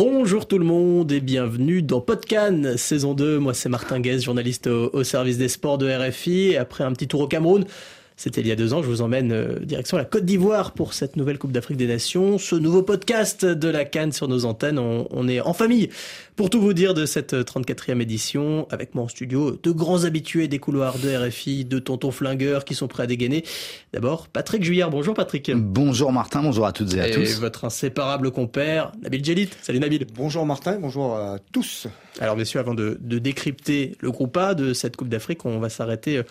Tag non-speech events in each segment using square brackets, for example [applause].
Bonjour tout le monde et bienvenue dans Podcan, saison 2. Moi c'est Martin Guez, journaliste au, au, service des sports de RFI. Après un petit tour au Cameroun, c'était il y a deux ans. Je vous emmène euh, direction la Côte d'Ivoire pour cette nouvelle Coupe d'Afrique des Nations. Ce nouveau podcast de la Cannes sur nos antennes. On, on, est en famille pour tout vous dire de cette 34e édition. Avec moi en studio, deux grands habitués des couloirs de RFI, deux tontons flingueurs qui sont prêts à dégainer. D'abord, Patrick Juillard. Bonjour Patrick. Bonjour Martin, bonjour à toutes et à et tous. votre inséparable compère, Nabil Djelit. Salut Nabil. Bonjour Martin, bonjour à tous. Alors messieurs, avant de, de décrypter le groupe A de cette Coupe d'Afrique, on va s'arrêter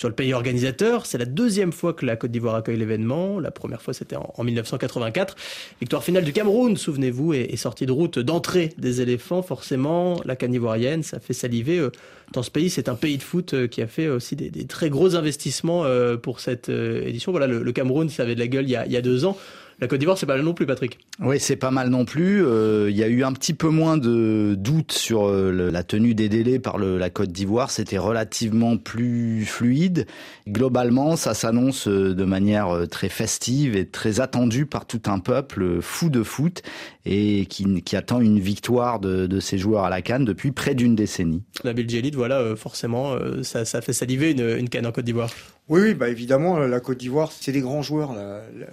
sur le pays organisateur. C'est la deuxième fois que la Côte d'Ivoire accueille l'événement. La première fois, c'était en, en, 1984. Victoire finale du Cameroun, souvenez-vous, et, sortie de route d'entrée des éléphants. Forcément, la canne ivoirienne, ça fait saliver. Dans ce pays, c'est un pays de foot qui a fait aussi des, très gros investissements pour cette édition. Voilà, le, Cameroun, ça avait de la gueule il y a deux ans. La Côte d'Ivoire, c'est pas mal non plus, Patrick. Oui, c'est pas mal non plus. Euh, il y a eu un petit peu moins de doutes sur euh, le, la tenue des délais par le, la Côte d'Ivoire. C'était relativement plus fluide. Globalement, ça s'annonce euh, de manière très festive et très attendue par tout un peuple fou de foot et qui, qui attend une victoire de, de, ses joueurs à la Cannes depuis près d'une décennie. Nabil Djelit, voilà, forcément, ça, ça fait saliver une, une Cannes en Côte d'Ivoire. Oui, oui, bah évidemment, la Côte d'Ivoire, c'est des grands joueurs.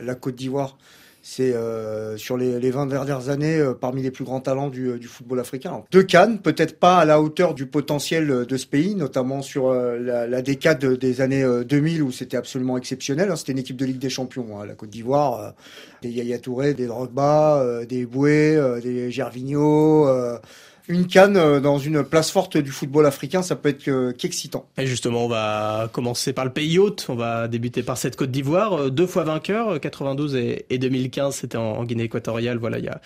La, Côte d'Ivoire, c'est euh, sur les, les, 20 dernières années euh, parmi les plus grands talents du, du football africain. Deux Cannes, peut-être pas à la hauteur du potentiel de ce pays, notamment sur euh, la, la, décade des années 2000 où c'était absolument exceptionnel. Hein, c'était une équipe de Ligue des Champions, hein, la Côte d'Ivoire, des Yaya Touré, des Drogba, des Boué, des Gervinho une canne dans une place forte du football africain, ça peut être qu'excitant. Et justement, on va commencer par le pays hôte. On va débuter par cette Côte d'Ivoire, deux fois vainqueur, 92 et, 2015, c'était en, Guinée équatoriale. Voilà, il y a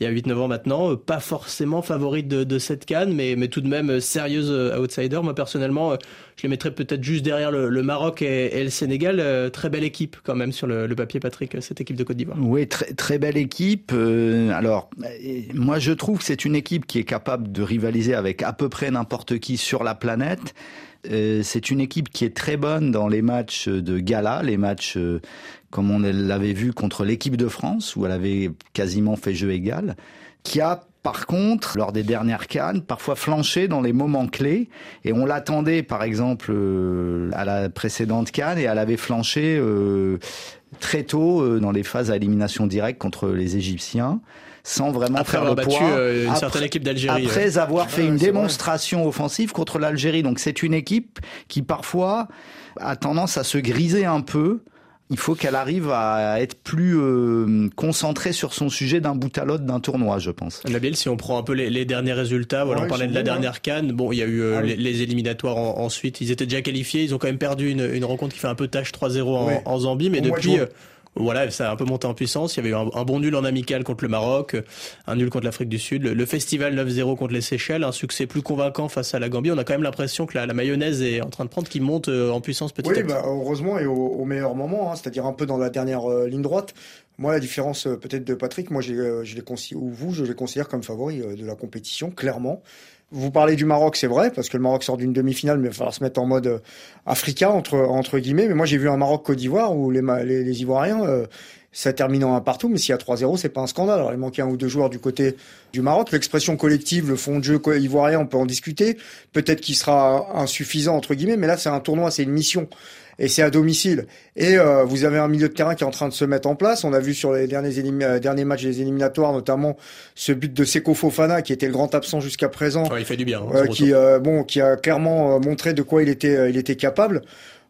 il y a 8-9 ans maintenant, pas forcément favorite de, cette canne, mais, mais tout de même sérieuse outsider. Moi personnellement, je les mettrais peut-être juste derrière le, Maroc et, le Sénégal. Très belle équipe quand même sur le, papier, Patrick, cette équipe de Côte d'Ivoire. Oui, très, très belle équipe. Euh, alors, moi je trouve que c'est une équipe qui est capable de rivaliser avec à peu près n'importe qui sur la planète. Euh, c'est une équipe qui est très bonne dans les matchs de gala, les matchs euh, comme on l'avait vu contre l'équipe de France, où elle avait quasiment fait jeu égal, qui a par contre, lors des dernières cannes, parfois flanché dans les moments clés, et on l'attendait par exemple euh, à la précédente canne, et elle avait flanché euh, très tôt euh, dans les phases à élimination directe contre les Égyptiens sans vraiment après faire le battu poids. Euh, une après, certaine équipe d'Algérie. Après avoir fait une démonstration vrai. offensive contre l'Algérie. Donc c'est une équipe qui parfois a tendance à se griser un peu. Il faut qu'elle arrive à être plus euh, concentrée sur son sujet d'un bout à l'autre d'un tournoi, je pense. Nabil, si on prend un peu les, les derniers résultats, voilà, Ouais, on parlait de la dernière canne. Bon, il y a eu euh, Ah oui. les, les éliminatoires en- ensuite. Ils étaient déjà qualifiés. Ils ont quand même perdu une, une rencontre qui fait un peu tâche 3-0 en, Ouais. en Zambie, mais Au mois de depuis. Euh, voilà, ça a un peu monté en puissance. Il y avait eu un, un bon nul en amical contre le Maroc, un nul contre l'Afrique du Sud, le, le festival 9-0 contre les Seychelles, un succès plus convaincant face à la Gambie. On a quand même l'impression que la, la mayonnaise est en train de prendre, qui monte euh, en puissance petit Oui, à petit. bah, heureusement et au, au meilleur moment, hein, c'est-à-dire un peu dans la dernière euh, ligne droite. Moi, la différence euh, peut-être de Patrick, moi, euh, je les considère, ou vous, je les considère comme favoris euh, de la compétition, clairement. Vous parlez du Maroc, c'est vrai, parce que le Maroc sort d'une demi-finale, mais il va falloir se mettre en mode euh, Africa, entre, entre guillemets. Mais moi, j'ai vu un Maroc-Côte d'Ivoire où les, les, Ivoiriens, euh, ça termine en un partout, mais s'il y a 3-0, c'est pas un scandale. Alors, il manquait un ou deux joueurs du côté du Maroc. L'expression collective, le fond de jeu ivoirien, on peut en discuter. Peut-être qu'il sera insuffisant, entre guillemets, mais là, c'est un tournoi, c'est une mission. Et c'est à domicile. Et euh, vous avez un milieu de terrain qui est en train de se mettre en place. On a vu sur les derniers, euh, derniers matchs des éliminatoires, notamment ce but de Seko Fofana, qui était le grand absent jusqu'à présent, Ouais, il fait du bien. hein, euh, qui, euh, bon, qui a clairement euh, montré de quoi il était, euh, il était capable.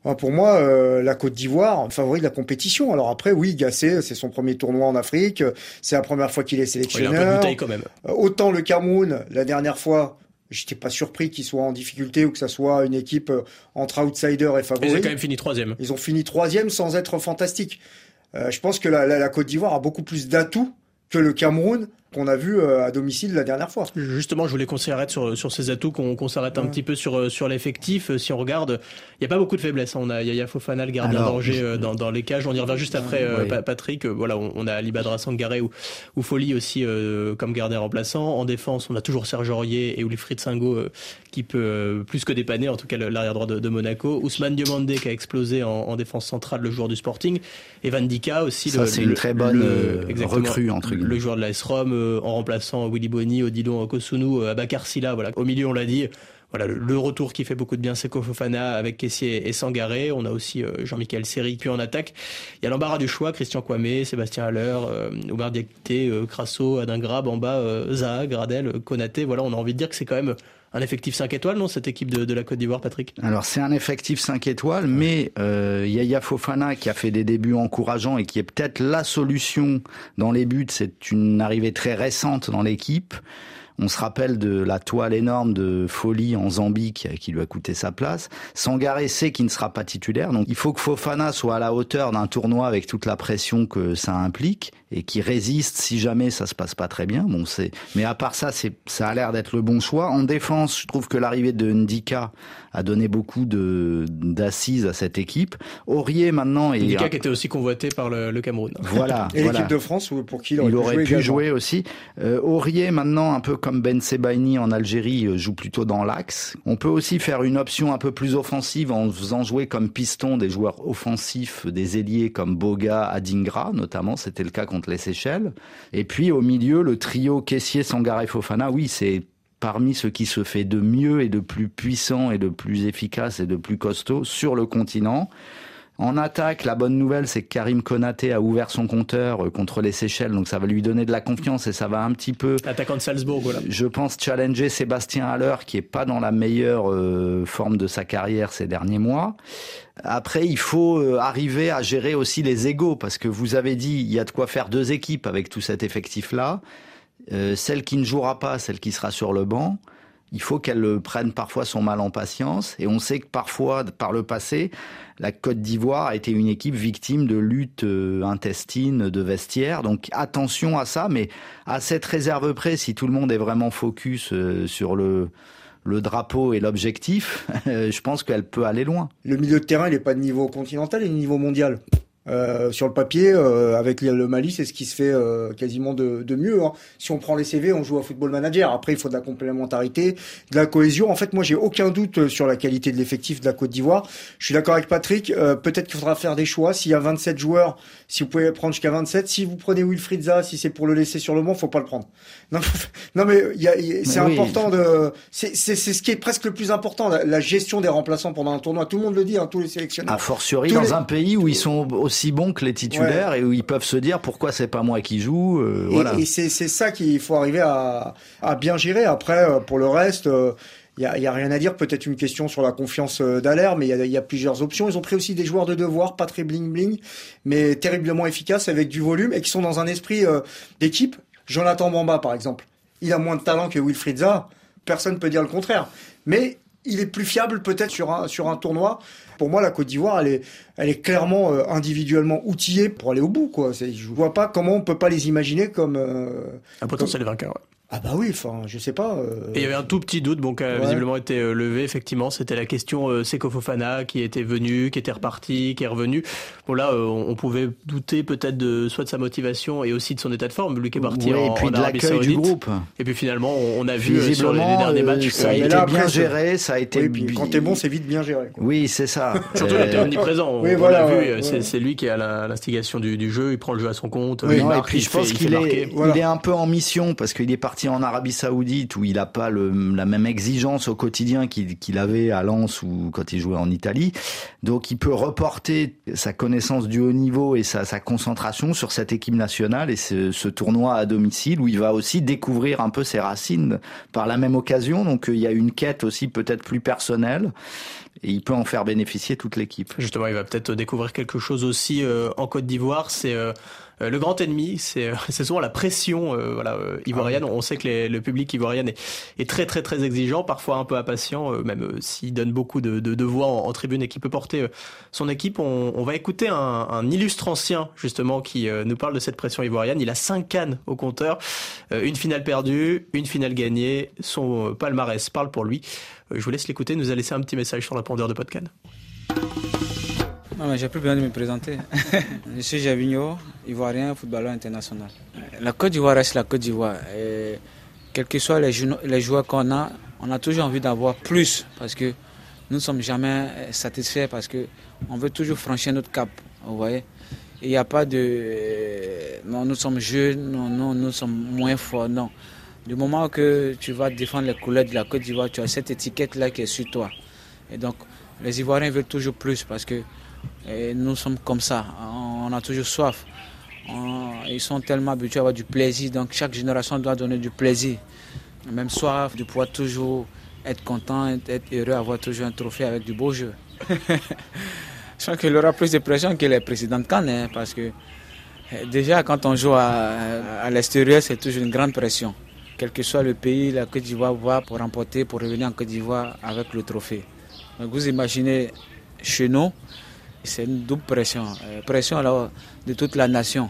Enfin, Pour moi, euh, la Côte d'Ivoire, favori de la compétition. Alors après, oui, Gassé, c'est son premier tournoi en Afrique. C'est la première fois qu'il est Ouais, il a un peu de sélectionneur. bouteille quand même. Autant le Cameroun, la dernière fois, j'étais pas surpris qu'il soit en difficulté ou que ça soit une équipe euh, entre outsider et Mais ils ont quand même fini troisième. Ils ont fini troisième sans être fantastiques. Euh, je pense que la, la- la Côte d'Ivoire a beaucoup plus d'atouts que le Cameroun qu'on a vu euh, à domicile la dernière fois. Justement, je voulais qu'on s'arrête sur, sur ces atouts, qu'on qu'on s'arrête un petit peu sur, euh, sur l'effectif. Euh, Si on regarde, il n'y a pas beaucoup de faiblesses. hein. On a Yaya Fofana, le gardien d'Angers euh, dans, dans les cages. On y revient juste après, Ouais. Patrick. Voilà, on, on a Ali Badra Sangaré ou, ou Folly aussi euh, comme gardien remplaçant. En défense, on a toujours Serge Aurier et Wilfried Singo euh, qui peut euh, plus que dépanner, en tout cas le- l'arrière droit de, de Monaco. Ousmane Diomandé qui a explosé en, en défense centrale, le joueur du Sporting. Et Van Dika aussi. Ça, le- c'est le- une très bonne, le- euh, recrue, entre Le guillemets. joueur de la S-Rom, en remplaçant Willy Boni, Odilon Kosunu, Abakar Silla. Voilà. Au milieu, on l'a dit, voilà, le retour qui fait beaucoup de bien, c'est Kofofana avec Kessier et Sangaré. On a aussi Jean-Michel Seri. Puis en attaque, il y a l'embarras du choix, Christian Kwame, Sébastien Haller, euh, Oumar Diakité, Crasso, Adin Grab, en bas, Zaha, Gradel, Konaté. Voilà, on a envie de dire que c'est quand même un effectif 5 étoiles, non, cette équipe de, la Côte d'Ivoire, Patrick? Alors, c'est un effectif 5 étoiles, mais euh, Yaya Fofana, qui a fait des débuts encourageants et qui est peut-être la solution dans les buts, c'est une arrivée très récente dans l'équipe. On se rappelle de la toile énorme de folie en Zambie qui, lui a coûté sa place. Sangaré sait qu'il ne sera pas titulaire, donc il faut que Fofana soit à la hauteur d'un tournoi avec toute la pression que ça implique et qui résiste si jamais ça se passe pas très bien. Bon, c'est, mais à part ça, c'est, ça a l'air d'être le bon choix. En défense, je trouve que l'arrivée de Ndika a donné beaucoup de d'assises à cette équipe. Aurier maintenant est Ndika qui était aussi convoité par le, le Cameroun. Voilà. et l'équipe de France pour qui il aurait, il aurait pu, jouer, aussi. Euh, Aurier maintenant un peu comme Ben Sebaini en Algérie euh, joue plutôt dans l'axe. On peut aussi faire une option un peu plus offensive en faisant jouer comme piston des joueurs offensifs, des ailiers comme Boga, Adingra notamment. C'était le cas contre les Seychelles. Et puis au milieu, le trio caissier Sangaré Fofana, oui, c'est parmi ce qui se fait de mieux et de plus puissant et de plus efficace et de plus costaud sur le continent. En attaque, la bonne nouvelle, c'est que Karim Konaté a ouvert son compteur euh, contre les Seychelles, donc ça va lui donner de la confiance et ça va un petit peu. Attaquant de Salzbourg, voilà. Je pense challenger Sébastien Haller, qui est pas dans la meilleure euh, forme de sa carrière ces derniers mois. Après, il faut euh, arriver à gérer aussi les égaux, parce que vous avez dit, il y a de quoi faire deux équipes avec tout cet effectif-là. celle qui ne jouera pas, celle qui sera sur le banc il faut qu'elle prenne parfois son mal en patience. Et on sait que parfois, par le passé, la Côte d'Ivoire a été une équipe victime de luttes euh, intestines, de vestiaires. Donc attention à ça, mais à cette réserve près, si tout le monde est vraiment focus euh, sur le, le drapeau et l'objectif, [laughs] je pense qu'elle peut aller loin. Le milieu de terrain, il n'est pas de niveau continental, il est de niveau mondial. Euh, sur le papier, euh, avec le Mali, c'est ce qui se fait euh, quasiment de, de mieux. Hein. Si on prend les CV, on joue à Football Manager. Après, il faut de la complémentarité, de la cohésion. En fait, moi, j'ai aucun doute sur la qualité de l'effectif de la Côte d'Ivoire. Je suis d'accord avec Patrick. Peut-être qu'il faudra faire des choix. S'il y a 27 joueurs, si vous pouvez prendre jusqu'à 27, si vous prenez Wilfried Zaha, si c'est pour le laisser sur le banc, faut pas le prendre. Non, [laughs] non mais c'est important de. C'est ce qui est presque le plus important, la, gestion des remplaçants pendant un tournoi. Tout le monde le dit, hein, tous les sélectionneurs. A fortiori dans un pays où ils sont aussi bons que les titulaires et où ils peuvent se dire pourquoi c'est pas moi qui joue. Euh, et, voilà. et c'est ça qu'il faut arriver à, à, bien gérer. Après, euh, pour le reste. il euh, y a, y a, rien à dire, peut-être une question sur la confiance d'Alaire, mais il y a, y a, plusieurs options. Ils ont pris aussi des joueurs de devoir, pas très bling bling, mais terriblement efficaces avec du volume et qui sont dans un esprit d'équipe. Jonathan Bamba, par exemple, il a moins de talent que Wilfried Zaha. Personne ne peut dire le contraire. Mais il est plus fiable peut-être sur un, sur un tournoi. Pour moi, la Côte d'Ivoire, elle est, elle est clairement euh, individuellement outillée pour aller au bout. Quoi. Je vois pas comment on peut pas les imaginer comme euh, un potentiel vainqueur. Ah bah oui, enfin, je sais pas. Euh. Et il y avait un tout petit doute, bon, qui a visiblement été euh, levé, effectivement. C'était la question euh, Seko Fofana qui était venu, qui était reparti, qui est revenu. Bon là, euh, on pouvait douter peut-être de soit de sa motivation et aussi de son état de forme, lui qui est parti oui, en, et puis de l'accueil du groupe. Et puis finalement, on, a vu sur les, derniers matchs, ça a été bien géré, ça a été. Oui, puis quand t'es bon, c'est vite bien géré. Quoi. Oui, c'est ça. [laughs] Surtout, il était omniprésent. Oui, on, voilà, vu, c'est lui qui a l'instigation du, du, jeu. Il prend le jeu à son compte. Oui, il marque, et puis je pense qu'il est, il est un peu en mission parce qu'il est parti en Arabie Saoudite où il n'a pas la même exigence au quotidien qu'il avait à Lens ou quand il jouait en Italie. Donc il peut reporter sa connaissance du haut niveau et sa, concentration sur cette équipe nationale et ce, tournoi à domicile où il va aussi découvrir un peu ses racines par la même occasion. Donc il y a une quête aussi peut-être plus personnelle et il peut en faire bénéficier toute l'équipe. Justement, il va peut-être découvrir quelque chose aussi euh, en Côte d'Ivoire. C'est euh, euh, le grand ennemi, c'est euh, [laughs] souvent la pression euh, voilà, ivoirienne. Ah on sait que le public ivoirien est, est, très très très exigeant, parfois un peu impatient, même s'il donne beaucoup de, de, de voix en, tribune et qui peut porter son équipe. On, on va écouter un, un, illustre ancien justement qui nous parle de cette pression ivoirienne. Il a cinq cannes au compteur, une finale perdue, une finale gagnée. Son palmarès parle pour lui. je vous laisse l'écouter. Nous a laissé un petit message sur la pendeur de podcast. Non, j'ai plus besoin de me présenter. [laughs] je suis Javigno, ivoirien, footballeur international. La Côte d'Ivoire reste la Côte d'Ivoire. Quels que soient les, joueurs qu'on a, on a toujours envie d'avoir plus parce que nous ne sommes jamais satisfaits parce qu'on veut toujours franchir notre cap. Vous voyez Il n'y a pas de non, nous sommes jeunes, non, non, nous sommes moins forts, non. Du moment que tu vas défendre les couleurs de la Côte d'Ivoire, tu as cette étiquette-là qui est sur toi. Et donc, les Ivoiriens veulent toujours plus parce que nous sommes comme ça. On a toujours soif. ils sont tellement habitués à avoir du plaisir. Donc, chaque génération doit donner du plaisir. Même soif de pouvoir toujours être content, être heureux, avoir toujours un trophée avec du beau jeu. [laughs] Je pense qu'il aura plus de pression que les précédentes cannes, hein, parce que eh, déjà quand on joue à, à l'extérieur, c'est toujours une grande pression quel que soit le pays, la Côte d'Ivoire va pour remporter, pour revenir en Côte d'Ivoire avec le trophée. Donc vous imaginez chez nous, c'est une double pression, euh, pression alors, de toute la nation.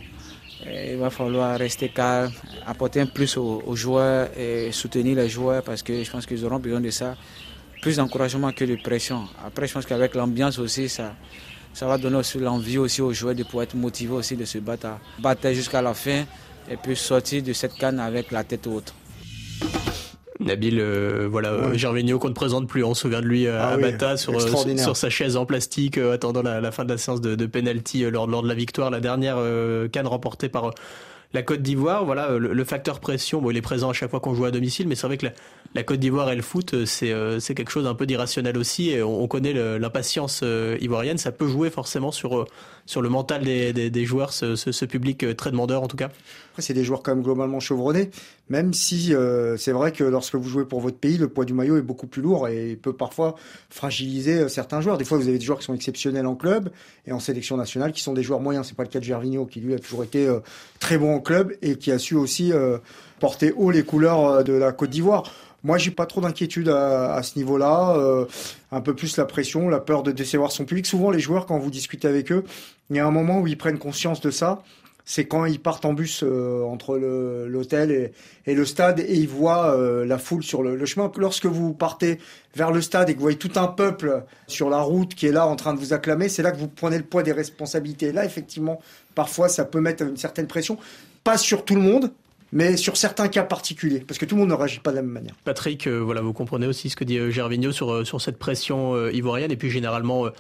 il va falloir rester calme, apporter un plus aux, joueurs et soutenir les joueurs parce que je pense qu'ils auront besoin de ça. Plus d'encouragement que de pression. Après, je pense qu'avec l'ambiance aussi, ça, ça va donner aussi l'envie aussi aux joueurs de pouvoir être motivés aussi de se battre, battre jusqu'à la fin et puis sortir de cette canne avec la tête haute. Nabil, euh, voilà, euh, Gervinho qu'on ne présente plus, on se souvient de lui euh, ah à Bata sur, sur sa chaise en plastique attendant la, fin de la séance de, de penalty lors, lors de la victoire, la dernière canne remportée par la Côte d'Ivoire, voilà, le, facteur pression, bon, il est présent à chaque fois qu'on joue à domicile, mais c'est vrai que la, Côte d'Ivoire et le foot, c'est c'est quelque chose un peu d'irrationnel aussi, et on, connaît l'impatience ivoirienne, ça peut jouer forcément sur sur le mental des, joueurs, ce, public très demandeur en tout cas. C'est des joueurs quand même globalement chevronnés, même si euh, c'est vrai que lorsque vous jouez pour votre pays, le poids du maillot est beaucoup plus lourd et peut parfois fragiliser euh, certains joueurs. Des fois, vous avez des joueurs qui sont exceptionnels en club et en sélection nationale qui sont des joueurs moyens. C'est pas le cas de Gervinho qui lui a toujours été euh, très bon en club et qui a su aussi porter haut les couleurs de la Côte d'Ivoire. Moi, j'ai pas trop d'inquiétude à, ce niveau-là. un peu plus la pression, la peur de décevoir son public. Souvent, les joueurs, quand vous discutez avec eux, il y a un moment où ils prennent conscience de ça c'est quand ils partent en bus euh, entre l'hôtel et, le stade et ils voient euh, la foule sur le, chemin. Lorsque vous partez vers le stade et que vous voyez tout un peuple sur la route qui est là en train de vous acclamer, c'est là que vous prenez le poids des responsabilités. Là, effectivement, parfois, ça peut mettre une certaine pression. Pas sur tout le monde, mais sur certains cas particuliers, parce que tout le monde ne réagit pas de la même manière. Patrick, euh, voilà, vous comprenez aussi ce que dit Gervinho sur, sur cette pression ivoirienne, et puis généralement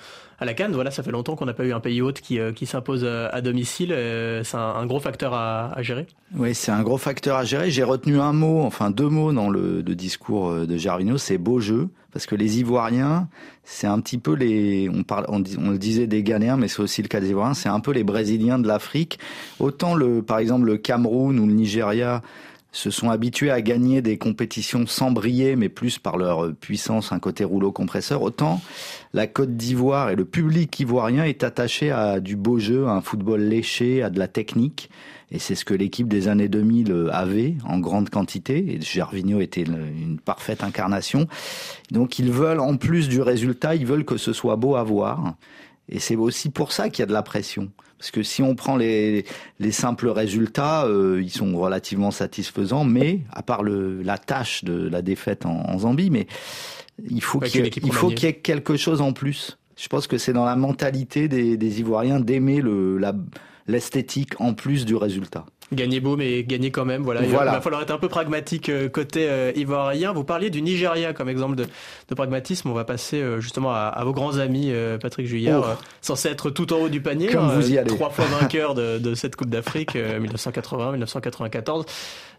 à la Cannes. Voilà, ça fait longtemps qu'on n'a pas eu un pays hôte qui, euh, qui s'impose euh, à domicile. Euh, c'est un, gros facteur à, gérer. Oui, c'est un gros facteur à gérer. J'ai retenu un mot, enfin deux mots dans le, discours de Gervinho, c'est beau jeu. Parce que les Ivoiriens, c'est un petit peu les, on parle, on le disait des Ghanéens, mais c'est aussi le cas des Ivoiriens, c'est un peu les Brésiliens de l'Afrique. Autant le, par exemple, le Cameroun ou le Nigeria se sont habitués à gagner des compétitions sans briller, mais plus par leur puissance, un côté rouleau compresseur, autant la Côte d'Ivoire et le public ivoirien est attaché à du beau jeu, à un football léché, à de la technique. Et c'est ce que l'équipe des années 2000 avait en grande quantité. Et Gervinho était une parfaite incarnation. Donc ils veulent, en plus du résultat, ils veulent que ce soit beau à voir. Et c'est aussi pour ça qu'il y a de la pression. Parce que si on prend les, les simples résultats, euh, ils sont relativement satisfaisants, mais à part le, la tâche de la défaite en, Zambie, mais il faut qu'il y, faut qu'il y ait quelque chose en plus. Je pense que c'est dans la mentalité des, des Ivoiriens d'aimer l'esthétique en plus du résultat. Gagner beau, mais gagner quand même. Voilà. Il va falloir être un peu pragmatique euh, côté euh, ivoirien. Vous parliez du Nigeria comme exemple de, de pragmatisme. On va passer euh, justement à, à, vos grands amis, Patrick Juillard, censé être tout en haut du panier. Comme vous y allez. Trois fois vainqueur de, de cette Coupe d'Afrique, 1980, 1994.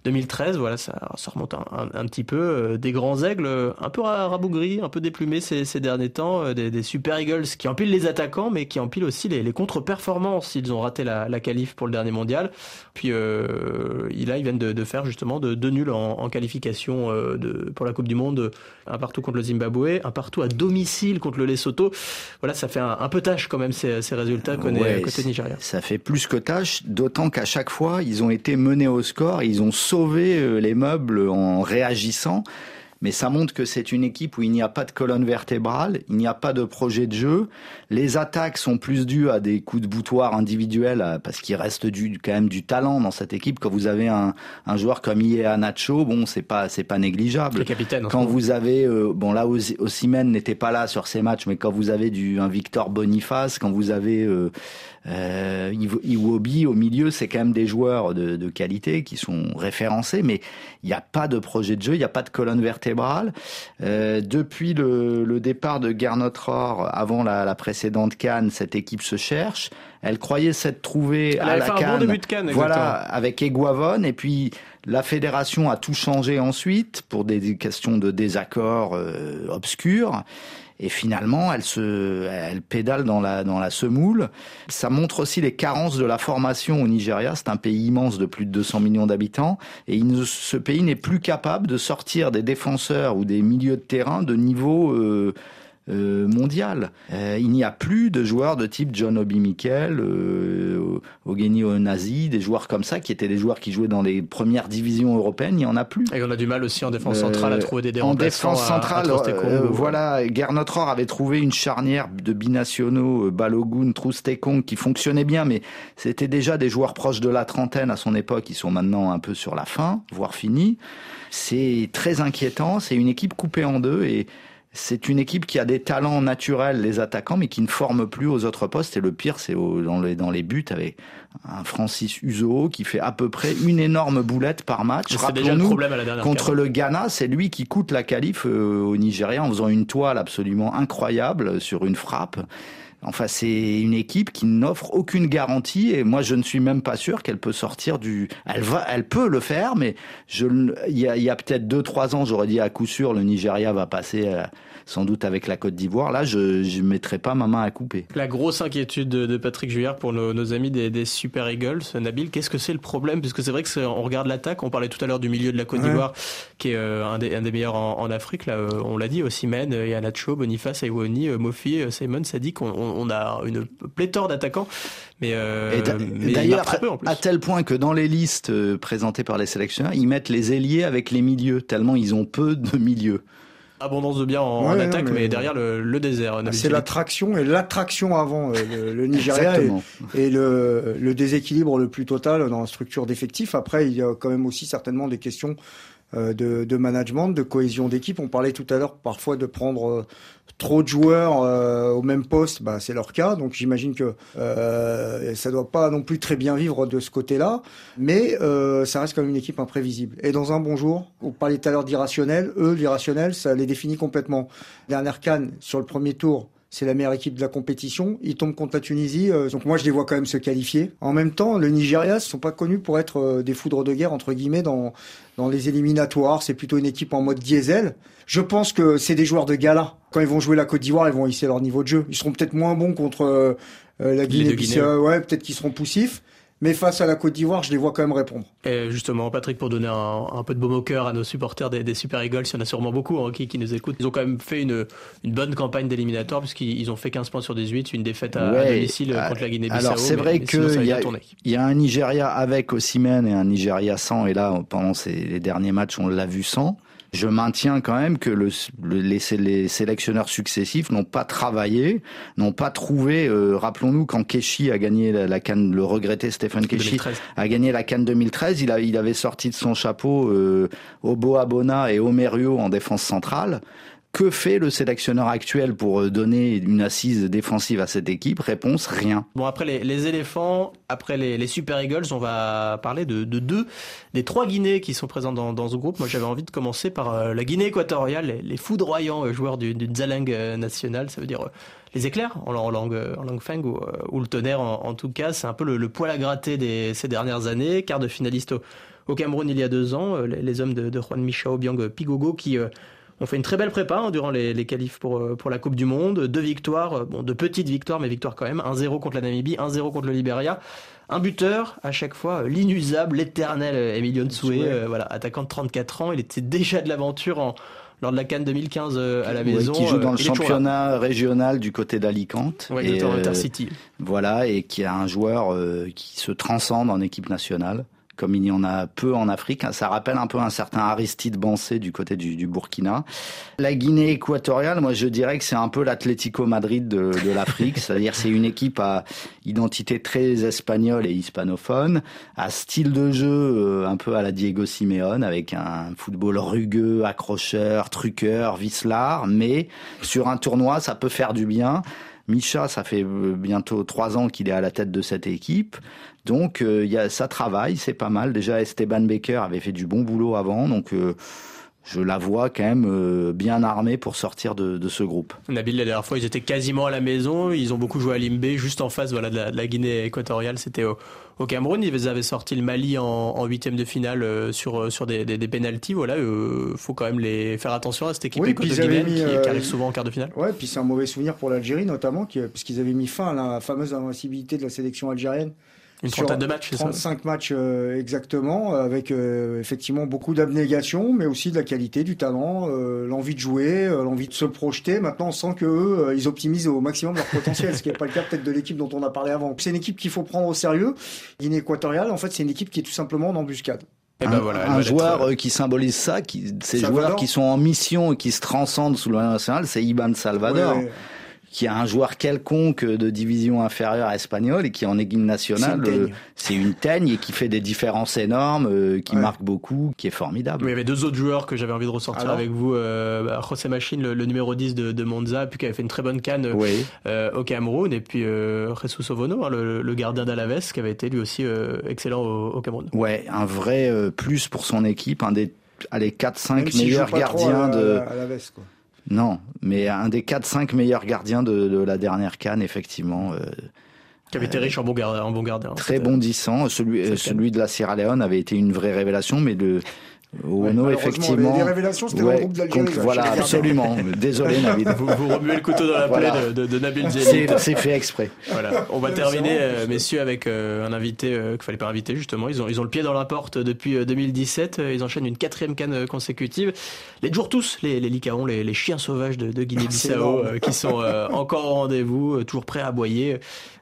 2013, voilà, ça, ça remonte un, un, petit peu. Euh, des grands aigles euh, un peu rabougris, un peu déplumés ces, ces derniers temps. Euh, des, des, Super Eagles qui empilent les attaquants, mais qui empilent aussi les, les contre-performances. Ils ont raté la, la qualif pour le dernier mondial. Puis euh, là, ils viennent de, de faire justement deux de nuls en, en qualification de, pour la Coupe du Monde. Un partout contre le Zimbabwe, un partout à domicile contre le Lesotho. Voilà, ça fait un, un peu tâche quand même ces, ces résultats côté, ouais, côté Nigeria. Ça fait plus que tâche, d'autant qu'à chaque fois, ils ont été menés au score, ils ont sauver euh, les meubles en réagissant. Mais ça montre que c'est une équipe où il n'y a pas de colonne vertébrale, il n'y a pas de projet de jeu. Les attaques sont plus dues à des coups de boutoir individuels, parce qu'il reste du, quand même du talent dans cette équipe. Quand vous avez un, un joueur comme Iea Nacho, bon, c'est pas, c'est pas négligeable. Le capitaine. Quand vous avez, euh, bon, là, Osimhen n'était pas là sur ces matchs, mais quand vous avez du, un Victor Boniface, quand vous avez, euh, euh, Iwobi au milieu, c'est quand même des joueurs de, de, qualité qui sont référencés, mais il n'y a pas de projet de jeu, il n'y a pas de colonne vertébrale. Euh, depuis le, départ de Gernot Rohr, avant la, la précédente Cannes, cette équipe se cherche. Elle croyait s'être trouvée à la Cannes. Bon début de Cannes voilà, avec Eguavon. Et puis, la fédération a tout changé ensuite pour des questions de désaccords euh, obscurs. Et finalement, elle se, elle pédale dans la dans la semoule. Ça montre aussi les carences de la formation au Nigeria. C'est un pays immense de plus de 200 millions d'habitants, et ce pays n'est plus capable de sortir des défenseurs ou des milieux de terrain de niveau euh, euh, mondial. Euh, il n'y a plus de joueurs de type John Obi Mikel, euh, Onazi, des joueurs comme ça qui étaient des joueurs qui jouaient dans les premières divisions européennes. Il n'y en a plus. Et on a du mal aussi en défense centrale à trouver des En défense centrale, voilà, Gernot Rohr avait trouvé une charnière de binationaux Balogun, Troustekong qui fonctionnait bien, mais c'était déjà des joueurs proches de la trentaine à son époque. Ils sont maintenant un peu sur la fin, voire finis. C'est très inquiétant. C'est une équipe coupée en deux et c'est une équipe qui a des talents naturels, les attaquants, mais qui ne forme plus aux autres postes. Et le pire, c'est dans les, dans les buts avec un Francis Uzo qui fait à peu près une énorme boulette par match. Rappelons-nous, contre le Ghana, c'est lui qui coûte la qualif euh, au Nigeria en faisant une toile absolument incroyable sur une frappe. Enfin, c'est une équipe qui n'offre aucune garantie et moi, je ne suis même pas sûr qu'elle peut sortir du. Elle va, elle peut le faire, mais je, il y a, a peut-être deux, trois ans, j'aurais dit à coup sûr, le Nigeria va passer euh, sans doute avec la Côte d'Ivoire. Là, je ne mettrai pas ma main à couper. La grosse inquiétude de, Patrick Juillard pour nos, amis des, Super Eagles, Nabil, qu'est-ce que c'est le problème? Puisque c'est vrai que on regarde l'attaque, on parlait tout à l'heure du milieu de la Côte d'Ivoire, qui est euh, un, des, un, des, meilleurs en, Afrique. Là, euh, on l'a dit, Osimhen, Yanacho, Boniface, Iwoni, Mofi, Simon, ça dit qu'on on a une pléthore d'attaquants. Mais, euh, d'ailleurs, à tel point que dans les listes présentées par les sélectionneurs, ils mettent les ailiers avec les milieux, tellement ils ont peu de milieux abondance de biens en, attaque, mais... derrière le, désert. Ah, c'est l'attraction et l'attraction avant euh, le, Nigeria et, le, le, déséquilibre le plus total dans la structure d'effectifs. Après, il y a quand même aussi certainement des questions euh, de, de, management, de cohésion d'équipe. On parlait tout à l'heure parfois de prendre euh, trop de joueurs euh, au même poste, bah, c'est leur cas. Donc j'imagine que euh, ça doit pas non plus très bien vivre de ce côté-là, mais euh, ça reste quand même une équipe imprévisible. Et dans un bon jour, on parlait tout à l'heure d'irrationnel, eux l'irrationnel, ça les définit complètement. Dernière canne sur le premier tour, c'est la meilleure équipe de la compétition. Ils tombent contre la Tunisie, euh, donc moi je les vois quand même se qualifier. En même temps, le Nigeria ne sont pas connus pour être euh, des foudres de guerre entre guillemets dans dans les éliminatoires. C'est plutôt une équipe en mode diesel. Je pense que c'est des joueurs de gala. Quand ils vont jouer la Côte d'Ivoire, ils vont hisser leur niveau de jeu. Ils seront peut-être moins bons contre euh, la Guinée-Bissau. Ouais, peut-être qu'ils seront poussifs. Mais face à la Côte d'Ivoire, je les vois quand même répondre. Et justement, Patrick, pour donner un, peu de baume au cœur à nos supporters des, Super Eagles, il y en a sûrement beaucoup hein, qui, nous écoutent. Ils ont quand même fait une, bonne campagne d'éliminatoire puisqu'ils ont fait 15 points sur 18, une défaite à, domicile euh, contre la Guinée-Bissau. Alors c'est vrai qu'il y, y, a un Nigeria avec Osimhen et un Nigeria sans. Et là, pendant ces, les derniers matchs, on l'a vu sans je maintiens quand même que le, les, sélectionneurs successifs n'ont pas travaillé, n'ont pas trouvé. Euh, rappelons-nous quand Keshi a gagné la, la Cannes, le regretté Stephen Keshi a gagné la Cannes 2013, il, a, il avait sorti de son chapeau euh, Obo Abona et Omerio en défense centrale. Que fait le sélectionneur actuel pour euh, donner une assise défensive à cette équipe? Réponse rien. Bon après les, éléphants, après les, Super Eagles, on va parler de, deux des trois Guinées qui sont présents dans, ce groupe. Moi j'avais envie de commencer par euh, la Guinée équatoriale, les, foudroyants euh, joueurs du, du national, ça veut dire les éclairs en, langue en feng ou, le tonnerre en, tout cas. C'est un peu le, poil à gratter des, ces dernières années. Quart de finaliste au, Cameroun il y a deux ans, les, hommes de, Juan Michao Biang Pigogo qui on fait une très belle prépa hein, durant les, les qualifs pour, euh, pour la Coupe du Monde. Deux victoires, euh, bon, de petites victoires, mais victoires quand même. 1-0 contre la Namibie, 1-0 contre le Liberia. Un buteur, à chaque fois, euh, l'inusable, l'éternel Emilio Nsoué, voilà, attaquant de 34 ans. Il était déjà de l'aventure en, lors de la Cannes 2015 à la maison. qui joue dans le championnat régional du côté d'Alicante. Oui, et, Intercity. Voilà, et qui a un joueur qui se transcende en équipe nationale comme il y en a peu en Afrique. Ça rappelle un peu un certain Aristide Bansé du côté du, Burkina. La Guinée équatoriale, moi je dirais que c'est un peu l'Atlético Madrid de, l'Afrique, [laughs] c'est-à-dire c'est une équipe à identité très espagnole et hispanophone, à style de jeu euh, un peu à la Diego Simeone, avec un football rugueux, accrocheur, truqueur, vicelard, mais sur un tournoi ça peut faire du bien. Micha, ça fait euh, bientôt trois ans qu'il est à la tête de cette équipe. Donc, euh, il y a, ça travaille, c'est pas mal. Déjà, Esteban Baker avait fait du bon boulot avant. Donc, euh, je la vois quand même euh, bien armée pour sortir de, de, ce groupe. Nabil, la dernière fois, ils étaient quasiment à la maison. Ils ont beaucoup joué à Limbé, juste en face voilà, de, la, Guinée équatoriale. C'était au, au, Cameroun. Ils avaient sorti le Mali en huitième de finale euh, sur, euh, sur des, des, des pénalties. Voilà, il faut quand même les faire attention à cette équipe oui, équatorienne qui, qui, arrive souvent en quart de finale. Ouais, puis c'est un mauvais souvenir pour l'Algérie notamment, puisqu'ils avaient mis fin à la fameuse invincibilité de la sélection algérienne. Une trentaine de matchs, 35 matchs euh, exactement, avec euh, effectivement beaucoup d'abnégation, mais aussi de la qualité, du talent, euh, l'envie de jouer, l'envie de se projeter. Maintenant, on sent que eux, ils optimisent au maximum leur potentiel, ce qui n'est pas le cas peut-être de l'équipe dont on a parlé avant. C'est une équipe qu'il faut prendre au sérieux. Guinée équatoriale, en fait, c'est une équipe qui est tout simplement en embuscade. Et eh ben voilà, un joueur qui symbolise ça, qui, ces joueurs qui sont en mission et qui se transcendent sous le national, c'est Iban Salvador qui a un joueur quelconque de division inférieure espagnole et qui en équipe nationale, c'est une, teigne et qui fait des différences énormes, euh, qui marque beaucoup, qui est formidable. il y avait deux autres joueurs que j'avais envie de ressortir avec vous. Euh, bah, José Machine, le, numéro 10 de, Monza, puis qui avait fait une très bonne canne euh, au Cameroun, et puis euh, Jesus Ovono, hein, le, gardien d'Alaves, qui avait été lui aussi excellent au, Cameroun. Ouais, un vrai plus pour son équipe, un des allez, 4-5 meilleurs gardiens de... quoi. Non, mais un des 4-5 meilleurs gardiens de, la dernière canne, effectivement. Euh, qui avait été riche en bon, gardien. En bon gardien très bondissant. Celui, celui de la Sierra Leone avait été une vraie révélation, mais de Ono, effectivement. Les révélations, c'était ouais, d'Algérie. Voilà, absolument. [laughs] Désolé, [laughs] Nabil. Vous, vous, remuez le couteau dans la plaie de, de, Nabil Zéli. C'est fait exprès. Voilà. On va terminer, euh, messieurs, avec euh, un invité euh, qu'il fallait pas inviter, justement. Ils ont, ils ont le pied dans la porte depuis 2017. Ils enchaînent une quatrième canne consécutive. Les jours tous, les, les licaons, les, les chiens sauvages de, de Guinée-Bissau, qui sont encore au rendez-vous, toujours prêts à aboyer.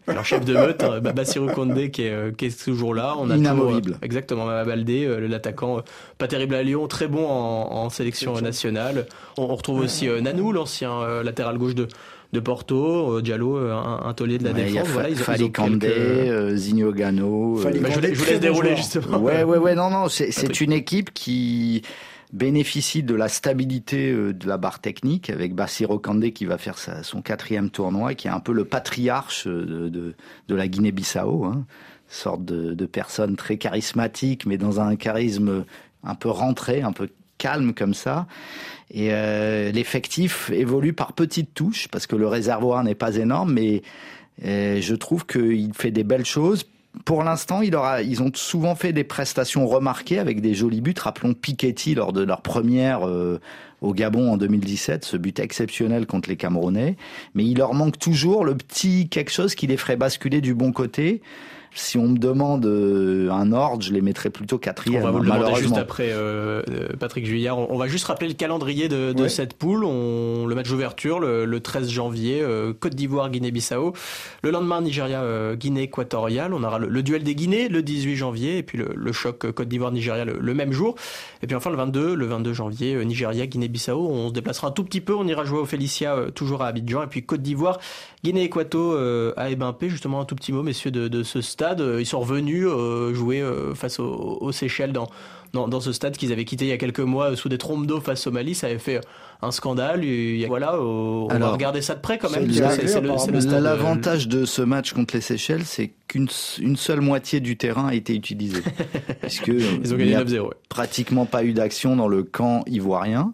Alors chef de meute, hein, Bassirou Condé qui est, euh, qui est toujours là. On a Inamovible. Toujours, exactement, Baldé, euh, l'attaquant, euh, pas terrible à Lyon, très bon en, en sélection nationale. On, retrouve aussi Nanou, l'ancien latéral gauche de, de Porto, Diallo, un, un taulier de la défense. Voilà, ils ont, Fali Condé, quelques... Zigno Gano. Bah, je, je vous laisse dérouler justement. Ouais, ouais, ouais, non, non, c'est une équipe qui bénéficie de la stabilité euh, de la barre technique avec Bassiro Kandé qui va faire son quatrième tournoi, qui est un peu le patriarche de, de, la Guinée-Bissau, hein. sorte de, personne très charismatique, mais dans un charisme un peu rentré, un peu calme comme ça. Et euh, l'effectif évolue par petites touches parce que le réservoir n'est pas énorme, mais euh, je trouve qu'il fait des belles choses pour l'instant, il ils ont souvent fait des prestations remarquées avec des jolis buts. Rappelons Piketty lors de leur première euh, au Gabon en 2017, ce but exceptionnel contre les Camerounais. Mais il leur manque toujours le petit quelque chose qui les ferait basculer du bon côté si on me demande euh, un ordre, je les mettrais plutôt quatrième. On va vous le demander juste après, euh, euh, Patrick Juillard. On, va juste rappeler le calendrier de, de cette poule. On, le match d'ouverture, le, le, 13 janvier, Côte d'Ivoire, Guinée-Bissau. Le lendemain, Nigeria, Guinée équatoriale. On aura le, duel des Guinées le 18 janvier et puis le, le choc Côte d'Ivoire-Nigeria le, même jour. Et puis enfin le 22, le 22 janvier, Nigeria, Guinée-Bissau. On se déplacera un tout petit peu. On ira jouer au Félicia, toujours à Abidjan. Et puis Côte d'Ivoire, Guinée-Équato à Ebimpé. Justement, un tout petit mot, messieurs, de, de ce stade euh, ils sont revenus euh, jouer euh, face aux, Seychelles dans, dans, ce stade qu'ils avaient quitté il y a quelques mois sous des trompes d'eau face au Mali. Ça avait fait un scandale. Et voilà, on va regarder ça de près quand même. L'avantage de ce match contre les Seychelles, c'est qu'une une seule moitié du terrain a été utilisée. [laughs] puisque Ils ont gagné 9-0. Pratiquement pas eu d'action dans le camp ivoirien.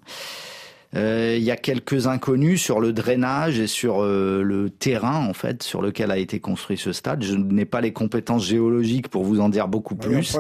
Euh, il y a quelques inconnus sur le drainage et sur euh, le terrain en fait sur lequel a été construit ce stade. Je n'ai pas les compétences géologiques pour vous en dire beaucoup plus.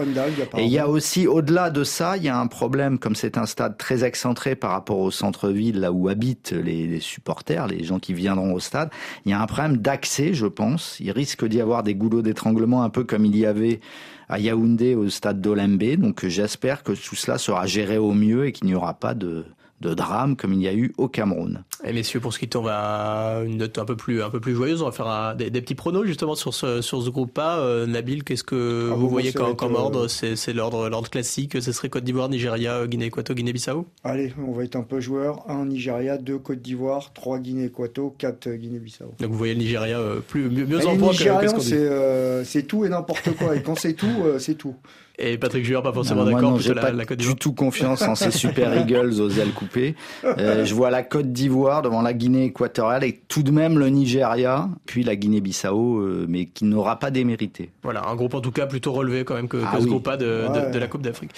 et il y a aussi au-delà de ça, il y a un problème comme c'est un stade très excentré par rapport au centre-ville là où habitent les, les, supporters, les gens qui viendront au stade. Il y a un problème d'accès, je pense. Il risque d'y avoir des goulots d'étranglement un peu comme il y avait à Yaoundé au stade d'Olembe. Donc j'espère que tout cela sera géré au mieux et qu'il n'y aura pas de de drame comme il y a eu au Cameroun. Et messieurs, pour ce qui tombe à une note un peu plus, un peu plus joyeuse, on va faire des, petits pronos justement sur ce, sur ce groupe-là. Euh, Nabil, qu'est-ce que ah, vous, voyez comme, comme ordre? C'est l'ordre l'ordre classique, ce serait Côte d'Ivoire, Nigeria, Guinée-Équato, Guinée-Bissau? Allez, on va être un peu joueur. 1 Nigeria, 2 Côte d'Ivoire, 3 Guinée-Équato, 4 Guinée-Bissau. Donc vous voyez le Nigeria euh, plus, mieux, mieux en point que, que c'est euh, tout et n'importe quoi. et quand c'est tout, c'est tout. Et Patrick Juard, pas forcément d'accord. J'ai pas la, du tout confiance en ces Super Eagles aux ailes coupées. Euh, [laughs] je vois la Côte d'Ivoire devant la Guinée équatoriale et tout de même le Nigeria, puis la Guinée-Bissau, euh, mais qui n'aura pas démérité. Voilà, un groupe en tout cas plutôt relevé quand même que, ah ce groupe A de, de, la Coupe d'Afrique.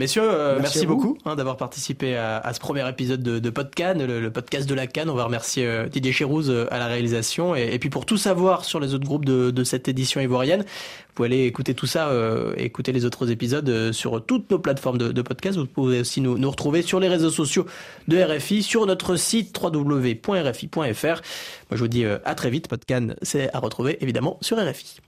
Messieurs, euh, merci, beaucoup hein, d'avoir participé à, à, ce premier épisode de, de Podcan, le, podcast de la Cannes. On va remercier Didier Chérouz à la réalisation. Et, et, puis pour tout savoir sur les autres groupes de, de cette édition ivoirienne, pouvez aller écouter tout ça, euh, écouter les autres épisodes sur toutes nos plateformes de, podcast. Vous pouvez aussi nous, nous retrouver sur les réseaux sociaux de RFI, sur notre site www.rfi.fr. Moi, je vous dis à très vite. Podcan, c'est à retrouver évidemment sur RFI.